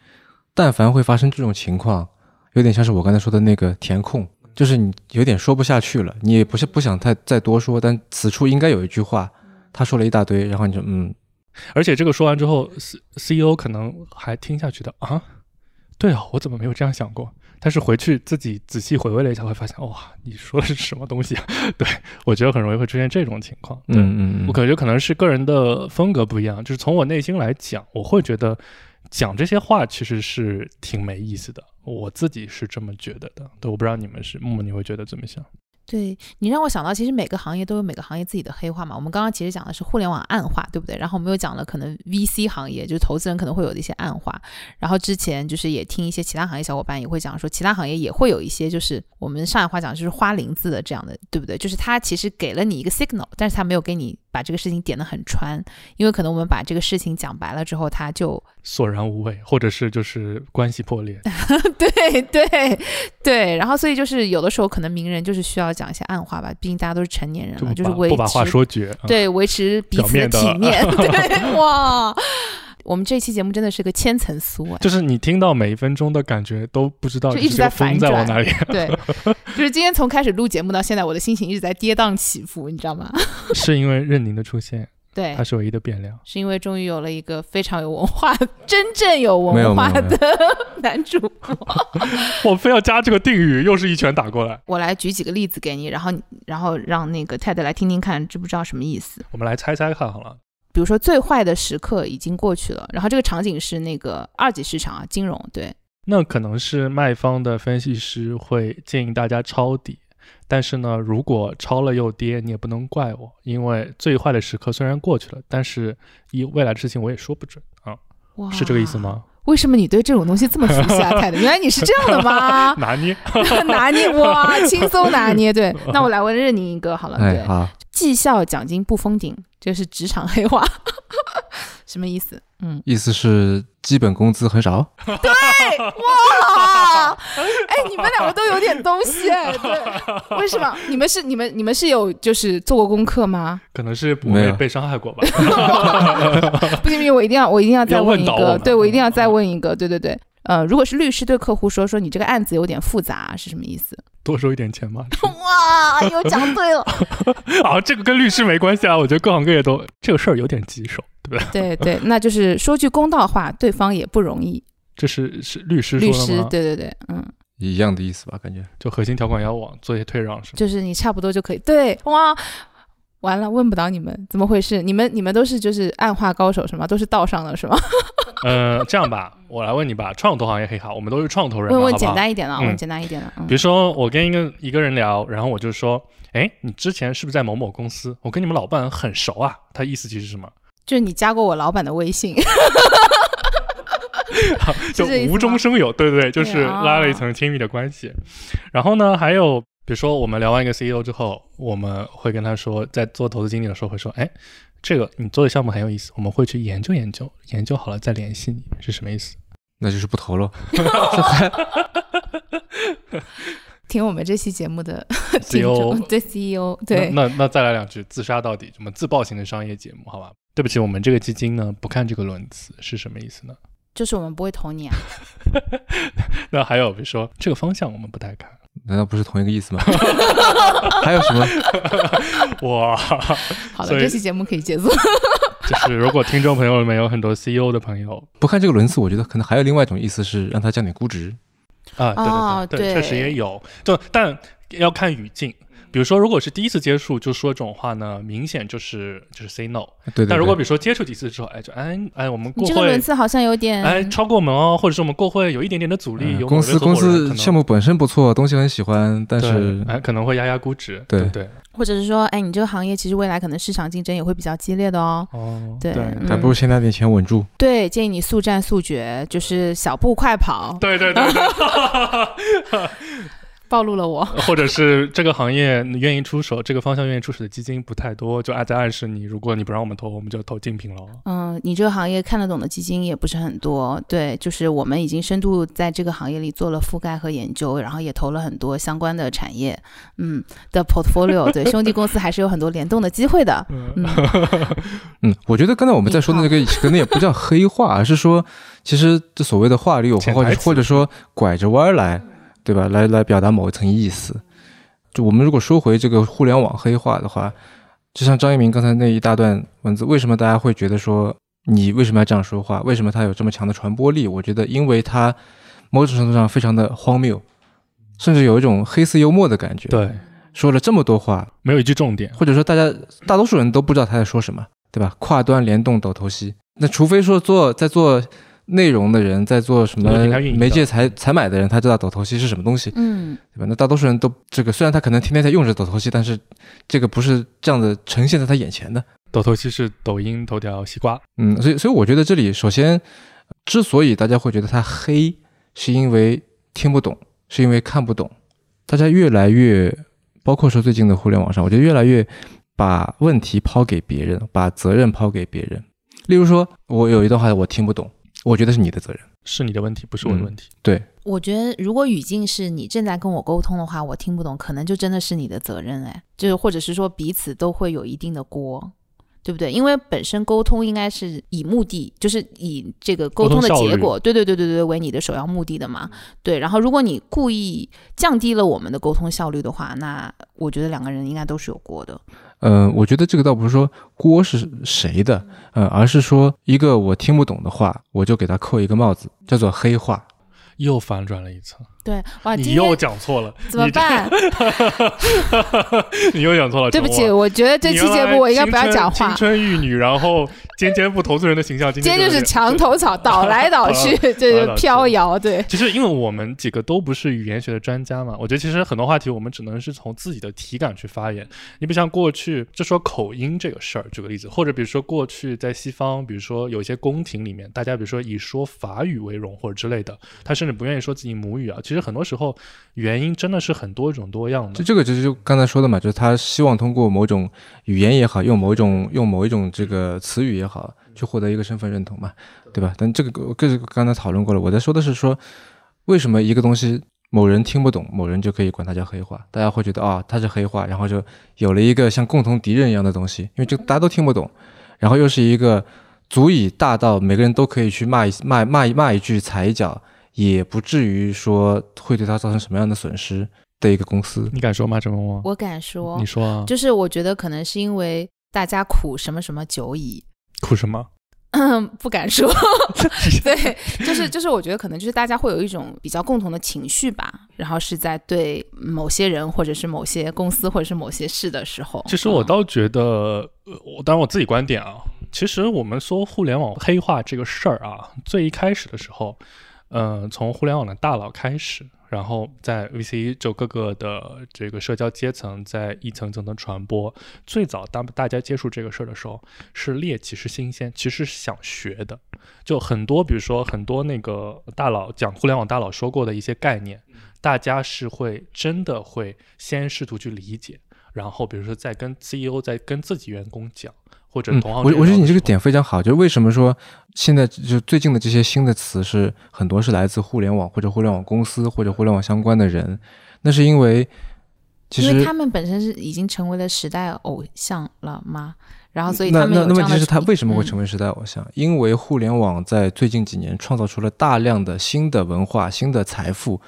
但凡会发生这种情况，有点像是我刚才说的那个填空。就是你有点说不下去了，你也不是不想太再多说，但此处应该有一句话，他说了一大堆，然后你就嗯，而且这个说完之后，C C E O 可能还听下去的啊，对啊，我怎么没有这样想过？但是回去自己仔细回味了一下，会发现哇，你说的是什么东西啊？[LAUGHS] 对我觉得很容易会出现这种情况。嗯嗯嗯，我感觉可能是个人的风格不一样，就是从我内心来讲，我会觉得讲这些话其实是挺没意思的。我自己是这么觉得的，对，我不知道你们是木木，你会觉得怎么想？对你让我想到，其实每个行业都有每个行业自己的黑化嘛。我们刚刚其实讲的是互联网暗化，对不对？然后我们又讲了可能 VC 行业，就是投资人可能会有的一些暗化。然后之前就是也听一些其他行业小伙伴也会讲说，其他行业也会有一些，就是我们上海话讲就是花林子的这样的，对不对？就是他其实给了你一个 signal，但是他没有给你把这个事情点得很穿，因为可能我们把这个事情讲白了之后，他就索然无味，或者是就是关系破裂。[LAUGHS] 对对对，然后所以就是有的时候可能名人就是需要讲一些暗话吧。毕竟大家都是成年人了，就是维不把话说绝，对，维持彼此的体面。[LAUGHS] 对，哇，我们这期节目真的是个千层酥啊！就是你听到每一分钟的感觉都不知道，就一直在反转。哪里？[LAUGHS] 对，就是今天从开始录节目到现在，我的心情一直在跌宕起伏，你知道吗？[LAUGHS] 是因为任宁的出现。对，他是唯一的变量，是因为终于有了一个非常有文化、真正有文化的 [LAUGHS] 男主播。我非要加这个定语，又是一拳打过来。我来举几个例子给你，然后然后让那个 Ted 来听听看，知不知道什么意思？我们来猜猜看好了。比如说，最坏的时刻已经过去了，然后这个场景是那个二级市场啊，金融。对，那可能是卖方的分析师会建议大家抄底。但是呢，如果抄了又跌，你也不能怪我，因为最坏的时刻虽然过去了，但是以未来的事情我也说不准啊。是这个意思吗？为什么你对这种东西这么熟悉啊，太太？原来你是这样的吗？[LAUGHS] 拿捏，[LAUGHS] 拿捏，哇，[LAUGHS] 轻松拿捏。对，那我来问任宁一个好了。对，哎。绩效奖金不封顶，这是职场黑话，什么意思？嗯，意思是基本工资很少。对，哇，哎，你们两个都有点东西，对，为什么？[LAUGHS] 你们是你们你们是有就是做过功课吗？可能是没有被伤害过吧。[LAUGHS] 不行不行，我一定要我一定要再问一个，对我一定要再问一个，对对对。呃，如果是律师对客户说说你这个案子有点复杂，是什么意思？多收一点钱吗？[LAUGHS] 哇，又讲对了。啊，这个跟律师没关系啊，我觉得各行各业都这个事儿有点棘手，对不对？对对，那就是说句公道话，对方也不容易。这是是律师律师，对对对，嗯，一样的意思吧？感觉就核心条款要往做一些退让，是吗？就是你差不多就可以。对，哇。完了，问不到你们怎么回事？你们你们都是就是暗化高手是吗？都是道上的是吗？[LAUGHS] 呃，这样吧，我来问你吧。创投行业黑卡，我们都是创投人，[LAUGHS] 问问简单一点的，问简单一点的。比如说，我跟一个一个人聊，然后我就说，哎，你之前是不是在某某公司？我跟你们老板很熟啊。他意思其实是什么？就是你加过我老板的微信，[LAUGHS] [LAUGHS] 就无中生有。对对对，就是拉了一层亲密的关系。然后呢，还有。比如说，我们聊完一个 CEO 之后，我们会跟他说，在做投资经理的时候会说，哎，这个你做的项目很有意思，我们会去研究研究，研究好了再联系你，是什么意思？那就是不投了。听我们这期节目的 [LAUGHS] CEO，对 CEO，对。那那再来两句，自杀到底，什么自爆型的商业节目，好吧？对不起，我们这个基金呢不看这个轮次，是什么意思呢？就是我们不会投你啊。[LAUGHS] 那还有，比如说这个方向我们不太看。难道不是同一个意思吗？[LAUGHS] 还有什么？[LAUGHS] 哇！好了，这期节目可以结束。就是如果听众朋友里面有很多 CEO 的朋友，不看这个轮次，我觉得可能还有另外一种意思是让他降点估值啊。对对对，确实也有。就但要看语境。比如说，如果是第一次接触就说这种话呢，明显就是就是 say no。对对但如果比如说接触几次之后，哎，就哎哎，我们过你这个轮次好像有点，哎超过我们哦，或者是我们过会有一点点的阻力，嗯有公司公司项目，本身不错，东西很喜欢，但是哎可能会压压估值，对不对？或者是说，哎，你这个行业其实未来可能市场竞争也会比较激烈的哦。哦，对嗯还不如先拿点钱稳住。对，建议你速战速决，就是小步快跑。对对对对，[LAUGHS] [LAUGHS] [LAUGHS] 暴露了我。[LAUGHS] 或者是这个行业你愿意出手，这个方向愿意出手的基金不太多，就暗在暗示你，如果你不让我们投，我们就投竞品了。嗯，你这个行业看得懂的基金也不是很多，对，就是我们已经深度在这个行业里做了覆盖和研究，然后也投了很多相关的产业，嗯的 portfolio，对，[LAUGHS] 兄弟公司还是有很多联动的机会的，嗯。嗯，[LAUGHS] 嗯，我觉得刚才我们在说的那个可能也不叫黑话，而是说，其实这所谓的话里有话，或者说拐着弯儿来，对吧？来来表达某一层意思。就我们如果说回这个互联网黑话的话，就像张一鸣刚才那一大段文字，为什么大家会觉得说你为什么要这样说话？为什么它有这么强的传播力？我觉得，因为它某种程度上非常的荒谬，甚至有一种黑色幽默的感觉。，对，说了这么多话，没有一句重点。或者说大家大多数人都不知道他在说什么，对吧？跨端联动抖头西，那除非说做在做内容的人，在做什么媒介采采买的人，他知道抖头西是什么东西，嗯，对吧？那大多数人都这个，虽然他可能天天在用着抖头西，但是这个不是这样子呈现在他眼前的。抖头期是抖音、头条、西瓜，嗯，所以所以我觉得这里首先，之所以大家会觉得它黑，是因为听不懂，是因为看不懂。大家越来越，包括说最近的互联网上，我觉得越来越把问题抛给别人，把责任抛给别人。例如说，我有一段话我听不懂，我觉得是你的责任。是你的问题，不是我的嗯问题。对，我觉得如果语境是你正在跟我沟通的话，我听不懂，可能就真的是你的责任，哎，就是或者是说彼此都会有一定的锅。对不对？因为本身沟通应该是以目的，就是以这个沟通的结果，对对对对对，为你的首要目的的嘛。对，然后如果你故意降低了我们的沟通效率的话，那我觉得两个人应该都是有锅的。嗯、我觉得这个倒不是说锅是谁的，呃，而是说一个我听不懂的话，我就给他扣一个帽子，叫做黑话。又反转了一层，对，哇，你又讲错了，怎么？办？[LAUGHS] 你又讲错了，对不起，我觉得这期节目我应该不要讲话青。春玉女，然后尖尖不投资人的形象，今今天就是墙头草，倒来倒去，[LAUGHS] 就是飘摇。对，其实，因为我们几个都不是语言学的专家嘛，我觉得其实很多话题我们只能是从自己的体感去发言。你比如像过去就说口音这个事儿，举个例子，或者比如说过去在西方，比如说有一些宫廷里面，大家比如说以说法语为荣或者之类的，他甚至不愿意说自己母语啊。其实很多时候原因真的是很多种多样的。就这个就是就刚才说的嘛，就是他希望通过某种语言也好，用某一种用某一种这个词语也好，去获得一个身份认同嘛，对吧？但这个这个刚才讨论过了，我在说的是说，为什么一个东西某人听不懂，某人就可以管它叫黑话，大家会觉得啊、它是黑话，然后就有了一个像共同敌人一样的东西，因为这大家都听不懂，然后又是一个足以大到每个人都可以去骂一骂骂骂一句踩一脚，也不至于说会对他造成什么样的损失的一个公司。你敢说吗，陈萌萌？我敢说你，说啊，就是我觉得可能是因为大家苦什么什么久矣。苦什么？嗯 [LAUGHS] 不敢说，[LAUGHS] 对，就是就是，我觉得可能就是大家会有一种比较共同的情绪吧，然后是在对某些人或者是某些公司或者是某些事的时候。其实我嗯倒觉得，呃我当然我自己观点啊，其实我们说互联网黑化这个事儿啊，最一开始的时候，呃，从互联网的大佬开始，然后在 VC 就各个的这个社交阶层在一层层的传播。最早当大家接触这个事儿的时候，是猎奇是新鲜，其实是想学的。就很多，比如说很多那个大佬讲互联网大佬说过的一些概念，大家是会真的会先试图去理解。然后，比如说再跟 CEO 再跟自己员工讲，或者嗯，同行、我我觉得你这个点非常好，就是为什么说现在就最近的这些新的词是很多是来自互联网或者互联网公司或者互联网相关的人，那是因为其实因为他们本身是已经成为了时代偶像了吗？然后所以那他们那那问题是他为什么会嗯成为时代偶像？因为互联网在最近几年创造出了大量的新的文化、新的财富，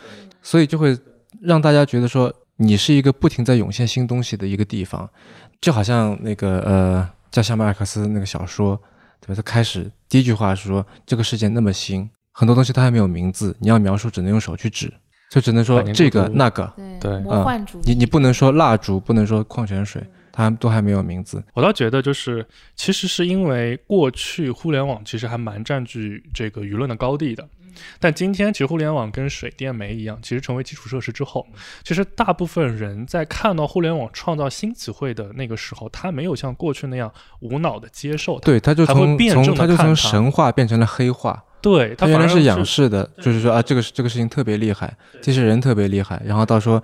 所以就会让大家觉得说你是一个不停在涌现新东西的一个地方，就好像那个呃，叫夏马尔克斯那个小说，对吧？他开始第一句话是说这个世界那么新，很多东西它还没有名字，你要描述只能用手去指，就只能说这个那个，对对魔幻主义，你你不能说蜡烛，不能说矿泉水，它都还没有名字。我倒觉得就是，其实是因为过去互联网其实还蛮占据这个舆论的高地的，但今天其实互联网跟水电煤一样，其实成为基础设施之后，其实大部分人在看到互联网创造新词汇的那个时候，他没有像过去那样无脑的接受它，对，他就从辩证从他就从神话变成了黑化。对，他原来是仰视的，就是说啊，这个这个事情特别厉害，这些人特别厉害，然后到说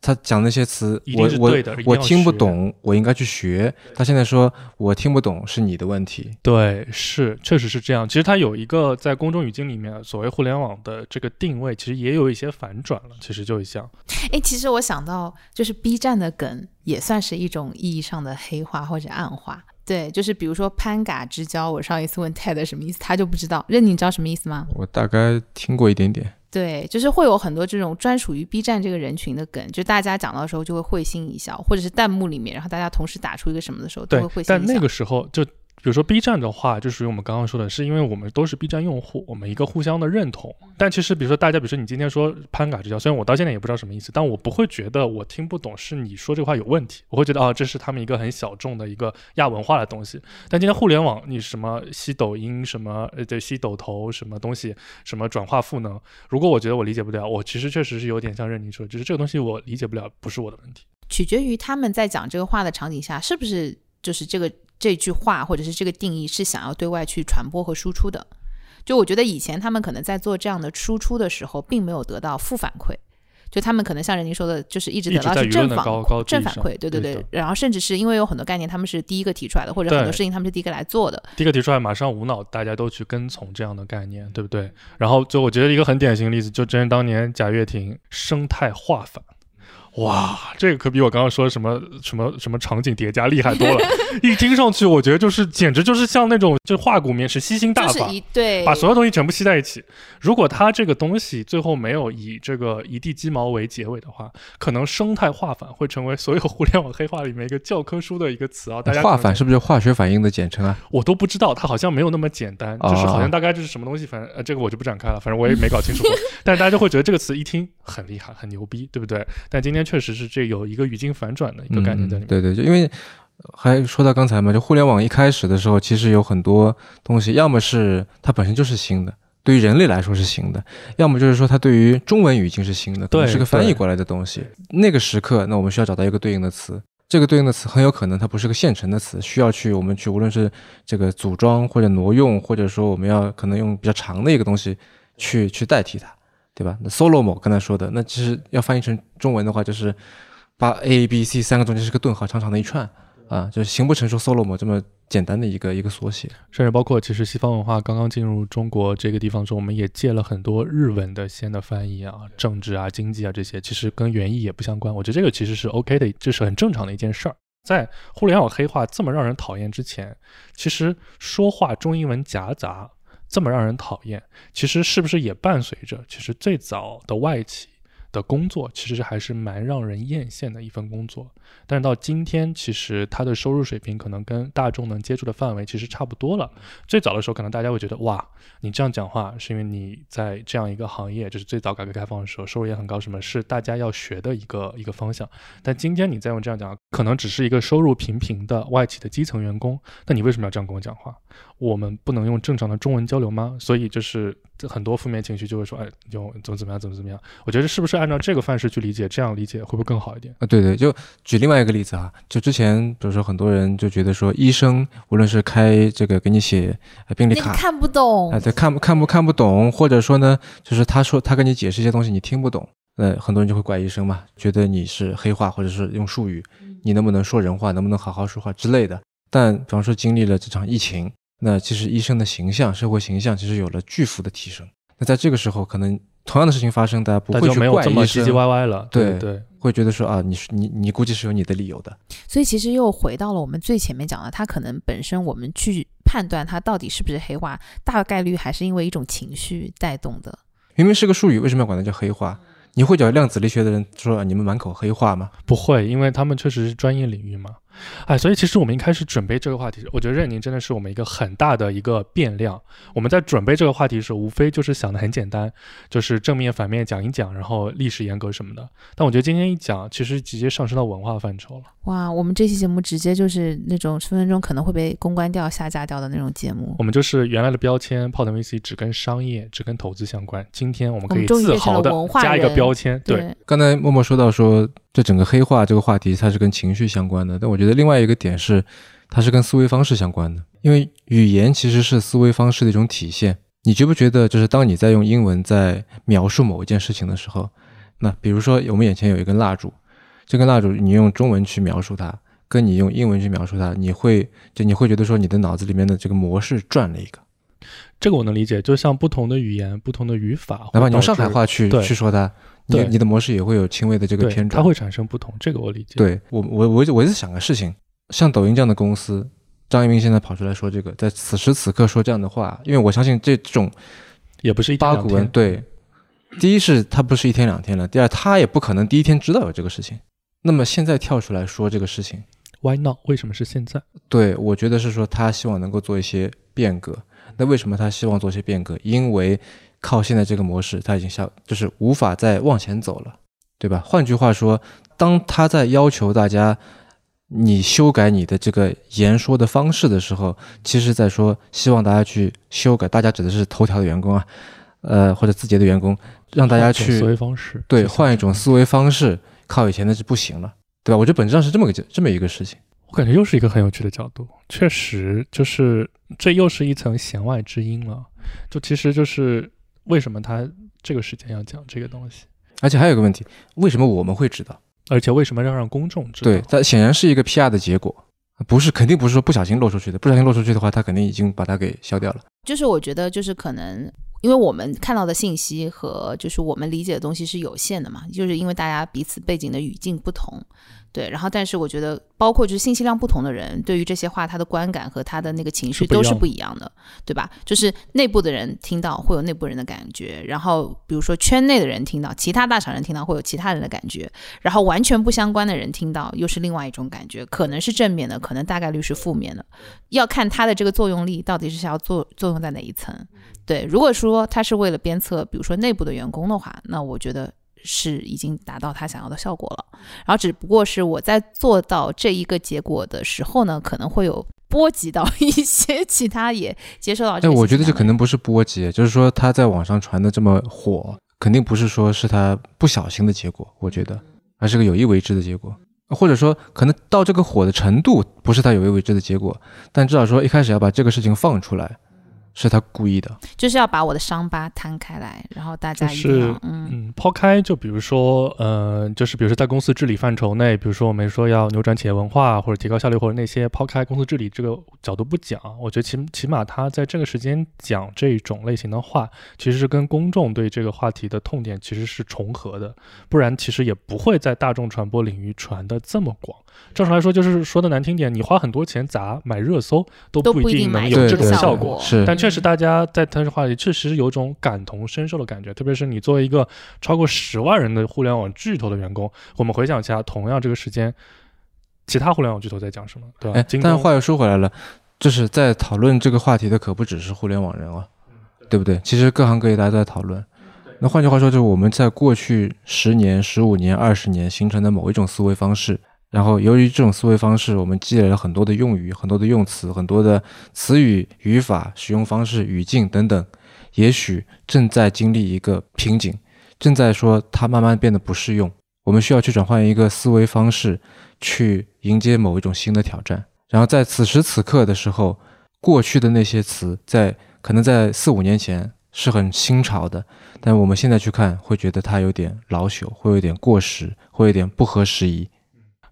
他讲那些词我我我听不懂，我应该去学。他现在说我听不懂是你的问题，对，是，确实是这样。其实他有一个在公众语境里面，所谓互联网的这个定位，其实也有一些反转了。其实就像，哎，其实我想到，就是 B 站的梗也算是一种意义上的黑化或者暗化。对，就是比如说潘嘎之交，我上一次问 Ted 什么意思，他就不知道。任，你知道什么意思吗？我大概听过一点点。对，就是会有很多这种专属于 B 站这个人群的梗，就大家讲到的时候就会会心一笑，或者是弹幕里面，然后大家同时打出一个什么的时候都对会会心一笑。但那个时候就。比如说 B 站的话，就属于我们刚刚说的，是因为我们都是 B 站用户，我们一个互相的认同。但其实，比如说大家，比如说你今天说潘嘎之交，虽然我到现在也不知道什么意思，但我不会觉得我听不懂是你说这话有问题，我会觉得啊，这是他们一个很小众的一个亚文化的东西。但今天互联网，你什么吸抖音，什么呃对吸抖头，什么东西，什么转化赋能，如果我觉得我理解不了，我其实确实是有点像任宁说的，就是这个东西我理解不了，不是我的问题。取决于他们在讲这个话的场景下，是不是就是这个这句话或者是这个定义是想要对外去传播和输出的。就我觉得以前他们可能在做这样的输出的时候，并没有得到负反馈。就他们可能像任宁说的，就是一直得到是正反正反馈，对对对。然后甚至是因为有很多概念他们是第一个提出来的，或者很多事情他们是第一个来做的。第一个提出来，马上无脑大家都去跟从这样的概念，对不对？然后就我觉得一个很典型的例子，就真当年贾跃亭生态化反。哇，这个可比我刚刚说什么什么什么场景叠加厉害多了。一听上去，我觉得就是简直就是像那种就化骨绵石吸星大法，就是、对，把所有东西全部吸在一起。如果它这个东西最后没有以这个一地鸡毛为结尾的话，可能生态化反会成为所有互联网黑化里面一个教科书的一个词啊。大家化反是不是化学反应的简称啊？我都不知道，它好像没有那么简单，就是好像大概这是什么东西，反正呃这个我就不展开了，反正我也没搞清楚过。[LAUGHS] 但是大家就会觉得这个词一听很厉害、很牛逼，对不对？但今天确实是这有。一个语境反转的一个概念在里面。嗯、对对，就因为还说到刚才嘛，就互联网一开始的时候，其实有很多东西，要么是它本身就是新的，对于人类来说是新的；要么就是说它对于中文语境是新的，可能是个翻译过来的东西。那个时刻，那我们需要找到一个对应的词。这个对应的词很有可能它不是个现成的词，需要去我们去无论是这个组装或者挪用，或者说我们要可能用比较长的一个东西去去代替它，对吧？那 Solomo 刚才说的，那其实要翻译成中文的话，就是。把 A、B、C 三个中间是个顿号，长长的一串啊，就是形不成说 Solomo 这么简单的一个一个缩写。甚至包括其实西方文化刚刚进入中国这个地方中，我们也借了很多日文的先的翻译啊，政治啊、经济啊这些，其实跟原意也不相关。我觉得这个其实是 OK 的，这是很正常的一件事儿。在互联网黑化这么让人讨厌之前，其实说话中英文夹杂这么让人讨厌，其实是不是也伴随着其实最早的外企？的工作其实还是蛮让人艳羡的一份工作，但是到今天，其实他的收入水平可能跟大众能接触的范围其实差不多了。最早的时候，可能大家会觉得，哇，你这样讲话是因为你在这样一个行业，就是最早改革开放的时候，收入也很高，什么是大家要学的一个一个方向。但今天你再用这样讲，可能只是一个收入平平的外企的基层员工，那你为什么要这样跟我讲话？我们不能用正常的中文交流吗？所以就是很多负面情绪就会说，哎，用怎么怎么样，怎么怎么样。我觉得是不是按照这个范式去理解，这样理解会不会更好一点？啊，对对，就举另外一个例子啊，就之前比如说很多人就觉得说，医生无论是开这个给你写病历卡，看不懂，啊，对，看不看不看不懂，或者说呢，就是他说他跟你解释一些东西你听不懂，那很多人就会怪医生嘛，觉得你是黑化或者是用术语，你能不能说人话，能不能好好说话之类的。但比方说经历了这场疫情。那其实医生的形象、社会形象其实有了巨幅的提升。那在这个时候，可能同样的事情发生，大家不会去怪这么唧唧歪歪了。对对，会觉得说啊，你是你你估计是有你的理由的。所以其实又回到了我们最前面讲的，他可能本身我们去判断他到底是不是黑化，大概率还是因为一种情绪带动的。明明是个术语，为什么要管它叫黑化？你会找量子力学的人说你们满口黑话吗？不会，因为他们确实是专业领域嘛。哎，所以其实我们一开始准备这个话题，我觉得任宁真的是我们一个很大的一个变量。我们在准备这个话题的时候，无非就是想的很简单，就是正面反面讲一讲，然后历史严格什么的。但我觉得今天一讲，其实直接上升到文化范畴了。哇，我们这期节目直接就是那种分分钟可能会被公关掉、下架掉的那种节目。我们就是原来的标签，泡腾 VC 只跟商业、只跟投资相关。今天我们可以自豪的加一个标签，对，刚才默默说到说，这整个黑化这个话题，它是跟情绪相关的。但我觉得另外一个点是，它是跟思维方式相关的。因为语言其实是思维方式的一种体现。你觉不觉得，就是当你在用英文在描述某一件事情的时候，那比如说我们眼前有一根蜡烛，这根蜡烛你用中文去描述它，跟你用英文去描述它，你会就你会觉得说你的脑子里面的这个模式转了一个。这个我能理解。就像不同的语言、不同的语法，哪怕你用上海话去去说它，你你的模式也会有轻微的这个，偏转。它会产生不同。这个我理解。，对我我我我在想个事情，像抖音这样的公司，张一鸣现在跑出来说这个，在此时此刻说这样的话，因为我相信这种也不是一天两八股文，天。对，第一是他不是一天两天了，第二他也不可能第一天知道有这个事情，那么现在跳出来说这个事情，Why not？为什么是现在？对我觉得是说他希望能够做一些变革。那为什么他希望做些变革？因为靠现在这个模式，他已经下就是无法再往前走了，对吧？换句话说，当他在要求大家你修改你的这个言说的方式的时候，其实在说希望大家去修改。大家指的是头条的员工啊，呃，或者字节的员工，让大家去思去维方式，对换一种思维方式，靠以前的是不行了，对吧？我觉得本质上是这么个这么一个事情。我感觉又是一个很有趣的角度，确实就是这又是一层弦外之音了。就其实就是为什么他这个时间要讲这个东西，而且还有一个问题，为什么我们会知道？而且为什么要让公众知道？对，它显然是一个 PR 的结果，不是肯定不是说不小心漏出去的，不小心漏出去的话，他肯定已经把它给消掉了。就是我觉得就是可能。因为我们看到的信息和就是我们理解的东西是有限的嘛，就是因为大家彼此背景的语境不同，对，然后但是我觉得包括就是信息量不同的人，对于这些话他的观感和他的那个情绪都是是不一样不一样的，对吧？就是内部的人听到会有内部人的感觉，然后比如说圈内的人听到，其他大厂人听到会有其他人的感觉，然后完全不相关的人听到又是另外一种感觉，可能是正面的，可能大概率是负面的，要看它的这个作用力到底是想要作作用在哪一层。对，如果说他是为了鞭策，比如说内部的员工的话，那我觉得是已经达到他想要的效果了。然后只不过是我在做到这一个结果的时候呢，可能会有波及到一些 [LAUGHS] 其他也接受到这。我觉得这可能不是波及，就是说他在网上传的这么火，肯定不是说是他不小心的结果，我觉得，而是个有意为之的结果。或者说，可能到这个火的程度不是他有意为之的结果，但至少说一开始要把这个事情放出来，是他故意的。就是要把我的伤疤摊开来，然后大家一定要是嗯嗯，抛开就比如说，呃，就是比如说在公司治理范畴内，比如说我们说要扭转企业文化或者提高效率，或者那些抛开公司治理这个角度不讲，我觉得起起码他在这个时间讲这种类型的话，其实是跟公众对这个话题的痛点其实是重合的，不然其实也不会在大众传播领域传的这么广。正常来说，就是说的难听点，你花很多钱砸买热搜都都不一定能有这种对对效果。是但确实，大家在他这话里，确实有种感同身受的感觉。特别是你作为一个超过十万人的互联网巨头的员工，我们回想一下，同样这个时间，其他互联网巨头在讲什么，对吧？哎，但话又说回来了，就是在讨论这个话题的可不只是互联网人啊，对不对？其实各行各业大家都在讨论。那换句话说，就是我们在过去十年、十五年、二十年形成的某一种思维方式，然后由于这种思维方式，我们积累了很多的用语、很多的用词、很多的词语、语法、使用方式、语境等等，也许正在经历一个瓶颈，正在说它慢慢变得不适用。我们需要去转换一个思维方式，去迎接某一种新的挑战。然后在此时此刻的时候，过去的那些词在可能在四五年前是很新潮的，但我们现在去看，会觉得它有点老朽，会有点过时，会有点不合时宜。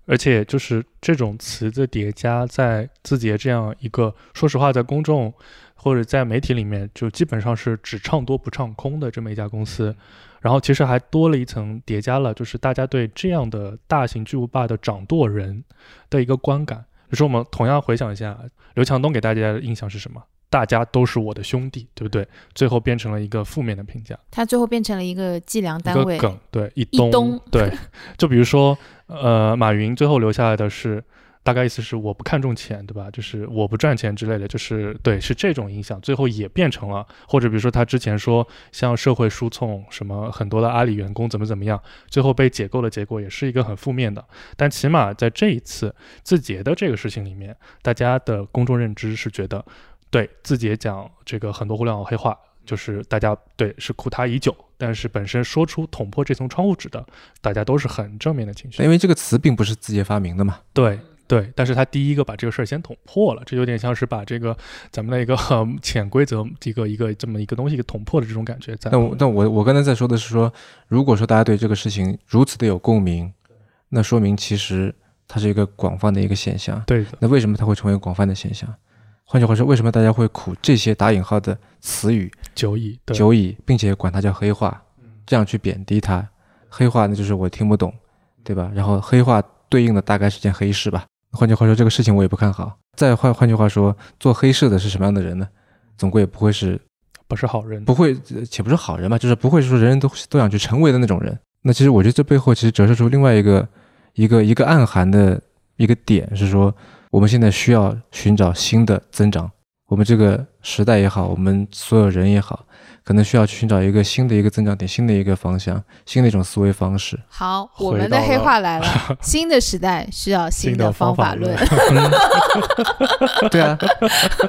而且就是这种词的叠加，在字节这样一个说实话，在公众或者在媒体里面，就基本上是只唱多不唱空的这么一家公司。然后其实还多了一层叠加了，就是大家对这样的大型巨无霸的掌舵人的一个观感。就是我们同样回想一下，刘强东给大家的印象是什么？大家都是我的兄弟，对不对？最后变成了一个负面的评价。他最后变成了一个计量单位，个梗，对，一一，东对，[LAUGHS] 就比如说，呃，马云最后留下来的是，大概意思是我不看重钱，对吧？就是我不赚钱之类的，就是对，是这种影响，最后也变成了，或者比如说他之前说向社会输送什么很多的阿里员工怎么怎么样，最后被解构的结果也是一个很负面的。但起码在这一次字节的这个事情里面，大家的公众认知是觉得，对字节讲这个很多互联网黑话。就是大家对是苦他已久，但是本身说出捅破这层窗户纸的，大家都是很正面的情绪。因为这个词并不是字节发明的嘛。对对，但是他第一个把这个事儿先捅破了，这有点像是把这个咱们的一个潜规则一个一个这么一个东西给捅破的这种感觉。那我那我我刚才在说的是说，如果说大家对这个事情如此的有共鸣，那说明其实它是一个广泛的一个现象。对，那为什么它会成为广泛的现象？换句话说，为什么大家会苦这些打引号的词语久矣久矣，并且管它叫黑话，这样去贬低它？黑话那就是我听不懂，对吧？然后黑话对应的大概是件黑事吧。换句话说，这个事情我也不看好。再换换句话说，做黑事的是什么样的人呢？总归也不会是不是好人，不会且不是好人吧，就是不会说人人都都想去成为的那种人。那其实我觉得这背后其实折射出另外一个一个一个暗含的一个点是说。我们现在需要寻找新的增长，我们这个时代也好，我们所有人也好，可能需要去寻找一个新的一个增长点，新的一个方向，新的一种思维方式。好，我们的黑话来了，[LAUGHS] 新的时代需要新的方法论。[LAUGHS] 对啊，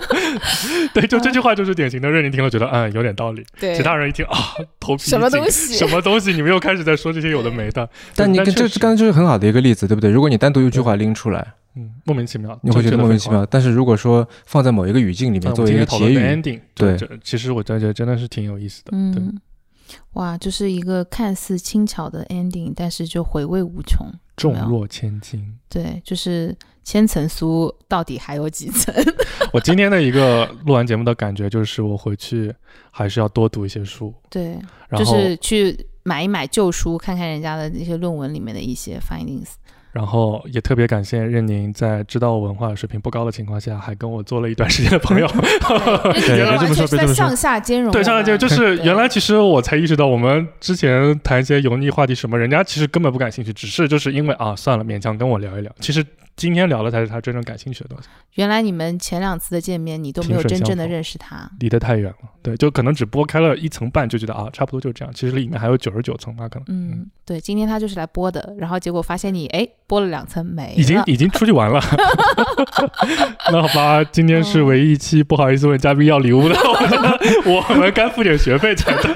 [LAUGHS] 对，就这句话就是典型的，任宁听了觉得嗯有点道理，对，其他人一听啊头皮什么东西，什么东西，你们又开始在说这些有的没的。但你跟这刚才就是很好的一个例子，对不对？如果你单独一句话拎出来。嗯，莫名其妙，你会觉得莫名其妙。但是如果说放在某一个语境里面作为一个结语，ending，对，其实我觉得真的是挺有意思的。嗯，哇，就是一个看似轻巧的 ending，但是就回味无穷，重若千金。对，就是千层酥到底还有几层？[LAUGHS] 我今天的一个录完节目的感觉就是，我回去还是要多读一些书。对，就是去买一买旧书，看看人家的那些论文里面的一些 findings。然后也特别感谢任宁，在知道我文化水平不高的情况下，还跟我做了一段时间的朋友。别 [LAUGHS] 这么说，别这么说。上下兼容。对，上下兼容，就 [LAUGHS] 是原来其实我才意识到，我们之前谈一些油腻话题什么，人家其实根本不感兴趣，只是就是因为啊，算了，勉强跟我聊一聊。其实。今天聊的才是他真正感兴趣的东西。原来你们前两次的见面，你都没有真正的认识他，离得太远了。对，就可能只剥开了一层半，就觉得啊，差不多就这样。其实里面还有九十九层吧，可能。嗯，对，今天他就是来剥的，然后结果发现你哎，剥了两层没，已经已经出去玩了。[LAUGHS] 那好吧，今天是唯一一期不好意思问嘉宾要礼物的，[LAUGHS] 我们该付点学费才对。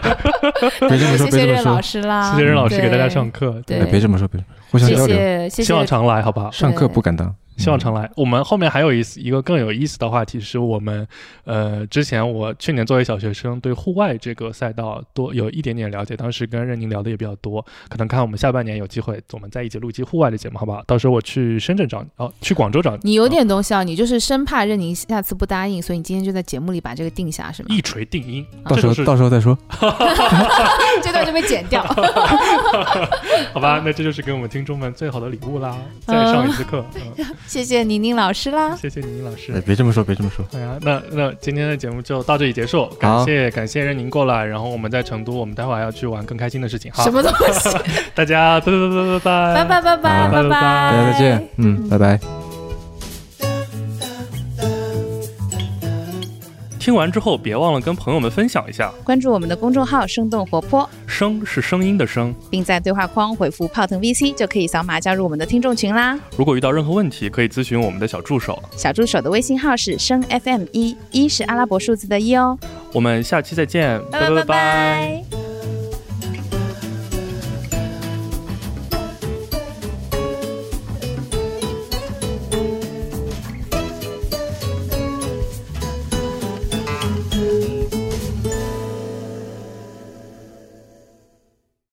别这么说，谢谢任老师啦，谢谢任老师给大家上课。对，别这么说，别。互相交流，希望常来，好不好？上课不敢 된다. 希望常来。我们后面还有一一个更有意思的话题，是我们呃之前我去年作为小学生，对户外这个赛道多有一点点了解。当时跟任宁聊的也比较多，可能看我们下半年有机会，我们在一起录一期户外的节目，好不好？到时候我去深圳找你，哦，去广州找你。你有点东西啊，你就是生怕任宁下次不答应，所以你今天就在节目里把这个定下，是吗？一锤定音，到时候到时候再说。[LAUGHS] [LAUGHS] 这段就被剪掉。[LAUGHS] 好吧，那这就是给我们听众们最好的礼物啦，再上一次课。谢谢宁宁老。师啦，谢谢宁宁老师。哎别这么说，别这么说。哎呀，那那今天的节目就到这里结束。感谢感谢任宁过来，然后我们在成都，我们待会还要去玩更开心的事情。什么东西？[LAUGHS] 大家拜拜拜拜拜拜拜拜拜拜拜，大家再见。嗯，拜拜。听完之后，别忘了跟朋友们分享一下，关注我们的公众号“生动活泼”，声是声音的声，并在对话框回复“泡腾 VC” 就可以扫码加入我们的听众群啦。如果遇到任何问题，可以咨询我们的小助手，小助手的微信号是声 FM 一，一是阿拉伯数字的一哦。我们下期再见，拜拜拜拜。